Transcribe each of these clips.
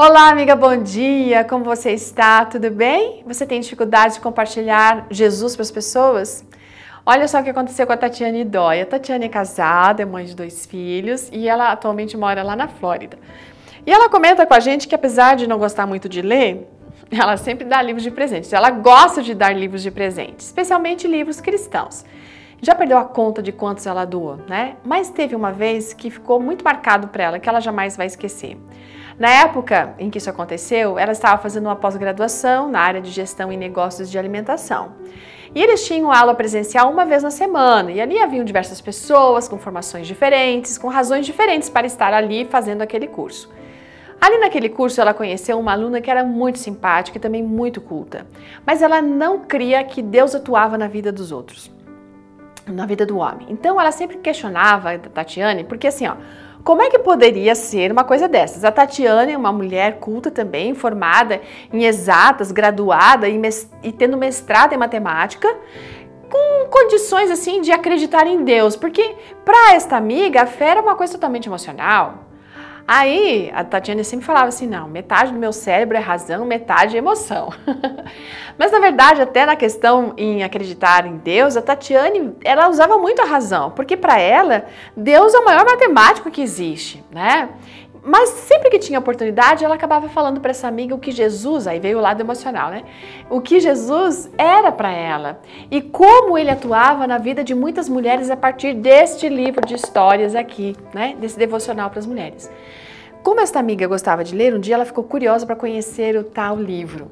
Olá, amiga, bom dia. Como você está? Tudo bem? Você tem dificuldade de compartilhar Jesus para as pessoas? Olha só o que aconteceu com a Tatiane Dóia. A Tatiane é casada, é mãe de dois filhos e ela atualmente mora lá na Flórida. E ela comenta com a gente que apesar de não gostar muito de ler, ela sempre dá livros de presentes. Ela gosta de dar livros de presentes, especialmente livros cristãos. Já perdeu a conta de quantos ela doa, né? Mas teve uma vez que ficou muito marcado para ela, que ela jamais vai esquecer. Na época em que isso aconteceu, ela estava fazendo uma pós-graduação na área de gestão e negócios de alimentação. E eles tinham aula presencial uma vez na semana, e ali haviam diversas pessoas com formações diferentes, com razões diferentes para estar ali fazendo aquele curso. Ali naquele curso ela conheceu uma aluna que era muito simpática e também muito culta, mas ela não cria que Deus atuava na vida dos outros, na vida do homem. Então ela sempre questionava a Tatiane, porque assim, ó, como é que poderia ser uma coisa dessas? A Tatiana é uma mulher culta também, formada em exatas, graduada e, e tendo mestrado em matemática, com condições assim de acreditar em Deus, porque para esta amiga a fé era uma coisa totalmente emocional. Aí a Tatiana sempre falava assim: não, metade do meu cérebro é razão, metade é emoção. Mas na verdade, até na questão em acreditar em Deus, a Tatiane ela usava muito a razão, porque para ela Deus é o maior matemático que existe, né? Mas sempre que tinha oportunidade, ela acabava falando para essa amiga o que Jesus, aí veio o lado emocional, né? O que Jesus era para ela e como ele atuava na vida de muitas mulheres a partir deste livro de histórias aqui, né? Desse devocional para as mulheres. Como esta amiga gostava de ler, um dia ela ficou curiosa para conhecer o tal livro.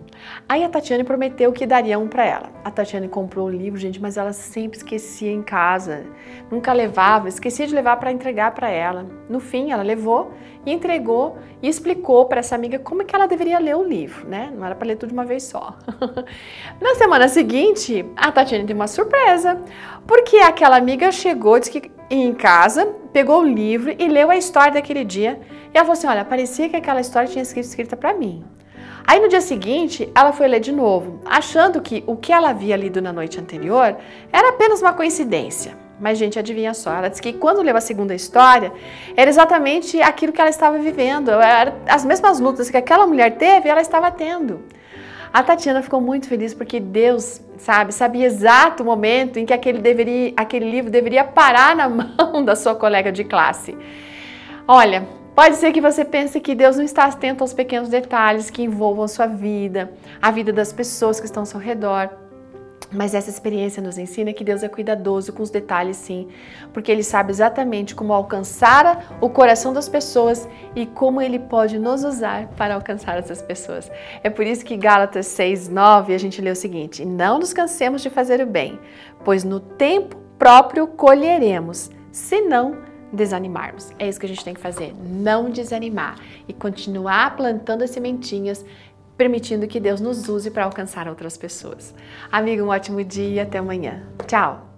Aí a Tatiane prometeu que daria um para ela. A Tatiane comprou o livro, gente, mas ela sempre esquecia em casa, nunca levava, esquecia de levar para entregar para ela. No fim, ela levou e entregou e explicou para essa amiga como é que ela deveria ler o livro, né? Não era para ler tudo de uma vez só. Na semana seguinte, a Tatiane teve uma surpresa, porque aquela amiga chegou, disse que em casa, pegou o livro e leu a história daquele dia. E ela falou assim: Olha, parecia que aquela história tinha sido escrita para mim. Aí no dia seguinte, ela foi ler de novo, achando que o que ela havia lido na noite anterior era apenas uma coincidência. Mas, gente, adivinha só, ela disse que quando leu a segunda história, era exatamente aquilo que ela estava vivendo, as mesmas lutas que aquela mulher teve, ela estava tendo. A Tatiana ficou muito feliz porque Deus, sabe, sabia exato o momento em que aquele, deveria, aquele livro deveria parar na mão da sua colega de classe. Olha, pode ser que você pense que Deus não está atento aos pequenos detalhes que envolvam a sua vida, a vida das pessoas que estão ao seu redor. Mas essa experiência nos ensina que Deus é cuidadoso com os detalhes, sim, porque Ele sabe exatamente como alcançar o coração das pessoas e como Ele pode nos usar para alcançar essas pessoas. É por isso que Gálatas 6, 9 a gente lê o seguinte: Não nos cansemos de fazer o bem, pois no tempo próprio colheremos, se não desanimarmos. É isso que a gente tem que fazer, não desanimar e continuar plantando as sementinhas permitindo que Deus nos use para alcançar outras pessoas. Amigo, um ótimo dia e até amanhã. Tchau!